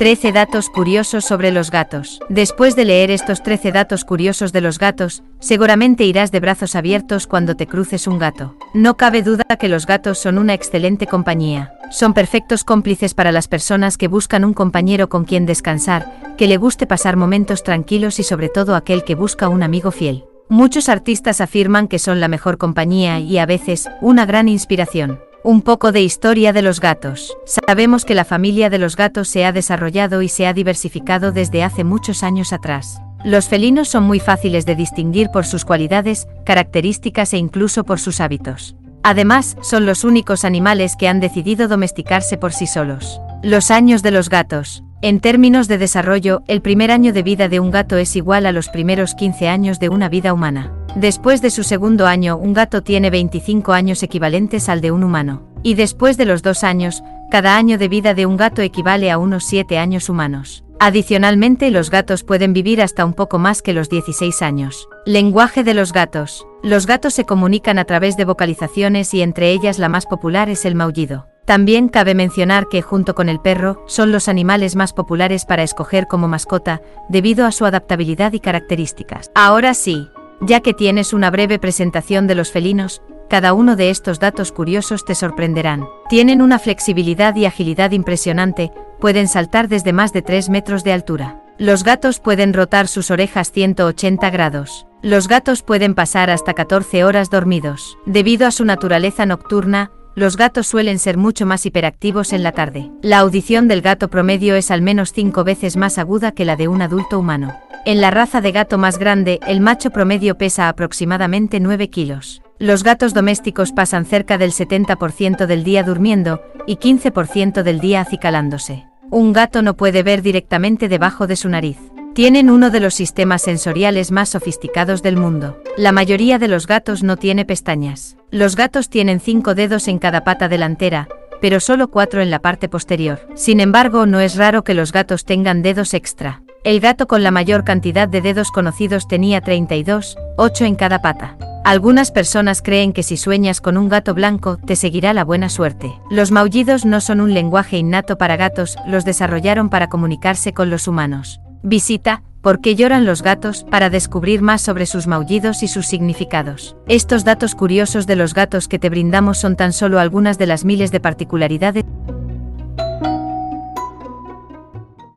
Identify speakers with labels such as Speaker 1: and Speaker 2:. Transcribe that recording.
Speaker 1: 13 datos curiosos sobre los gatos. Después de leer estos 13 datos curiosos de los gatos, seguramente irás de brazos abiertos cuando te cruces un gato. No cabe duda que los gatos son una excelente compañía. Son perfectos cómplices para las personas que buscan un compañero con quien descansar, que le guste pasar momentos tranquilos y sobre todo aquel que busca un amigo fiel. Muchos artistas afirman que son la mejor compañía y a veces una gran inspiración. Un poco de historia de los gatos. Sabemos que la familia de los gatos se ha desarrollado y se ha diversificado desde hace muchos años atrás. Los felinos son muy fáciles de distinguir por sus cualidades, características e incluso por sus hábitos. Además, son los únicos animales que han decidido domesticarse por sí solos. Los años de los gatos. En términos de desarrollo, el primer año de vida de un gato es igual a los primeros 15 años de una vida humana. Después de su segundo año, un gato tiene 25 años equivalentes al de un humano. Y después de los dos años, cada año de vida de un gato equivale a unos 7 años humanos. Adicionalmente, los gatos pueden vivir hasta un poco más que los 16 años. Lenguaje de los gatos. Los gatos se comunican a través de vocalizaciones y entre ellas la más popular es el maullido. También cabe mencionar que, junto con el perro, son los animales más populares para escoger como mascota, debido a su adaptabilidad y características. Ahora sí, ya que tienes una breve presentación de los felinos, cada uno de estos datos curiosos te sorprenderán. Tienen una flexibilidad y agilidad impresionante, pueden saltar desde más de 3 metros de altura. Los gatos pueden rotar sus orejas 180 grados. Los gatos pueden pasar hasta 14 horas dormidos. Debido a su naturaleza nocturna, los gatos suelen ser mucho más hiperactivos en la tarde. La audición del gato promedio es al menos 5 veces más aguda que la de un adulto humano. En la raza de gato más grande, el macho promedio pesa aproximadamente 9 kilos. Los gatos domésticos pasan cerca del 70% del día durmiendo y 15% del día acicalándose. Un gato no puede ver directamente debajo de su nariz. Tienen uno de los sistemas sensoriales más sofisticados del mundo. La mayoría de los gatos no tiene pestañas. Los gatos tienen 5 dedos en cada pata delantera, pero solo 4 en la parte posterior. Sin embargo, no es raro que los gatos tengan dedos extra. El gato con la mayor cantidad de dedos conocidos tenía 32, 8 en cada pata. Algunas personas creen que si sueñas con un gato blanco, te seguirá la buena suerte. Los maullidos no son un lenguaje innato para gatos, los desarrollaron para comunicarse con los humanos. Visita, ¿Por qué lloran los gatos? para descubrir más sobre sus maullidos y sus significados. Estos datos curiosos de los gatos que te brindamos son tan solo algunas de las miles de particularidades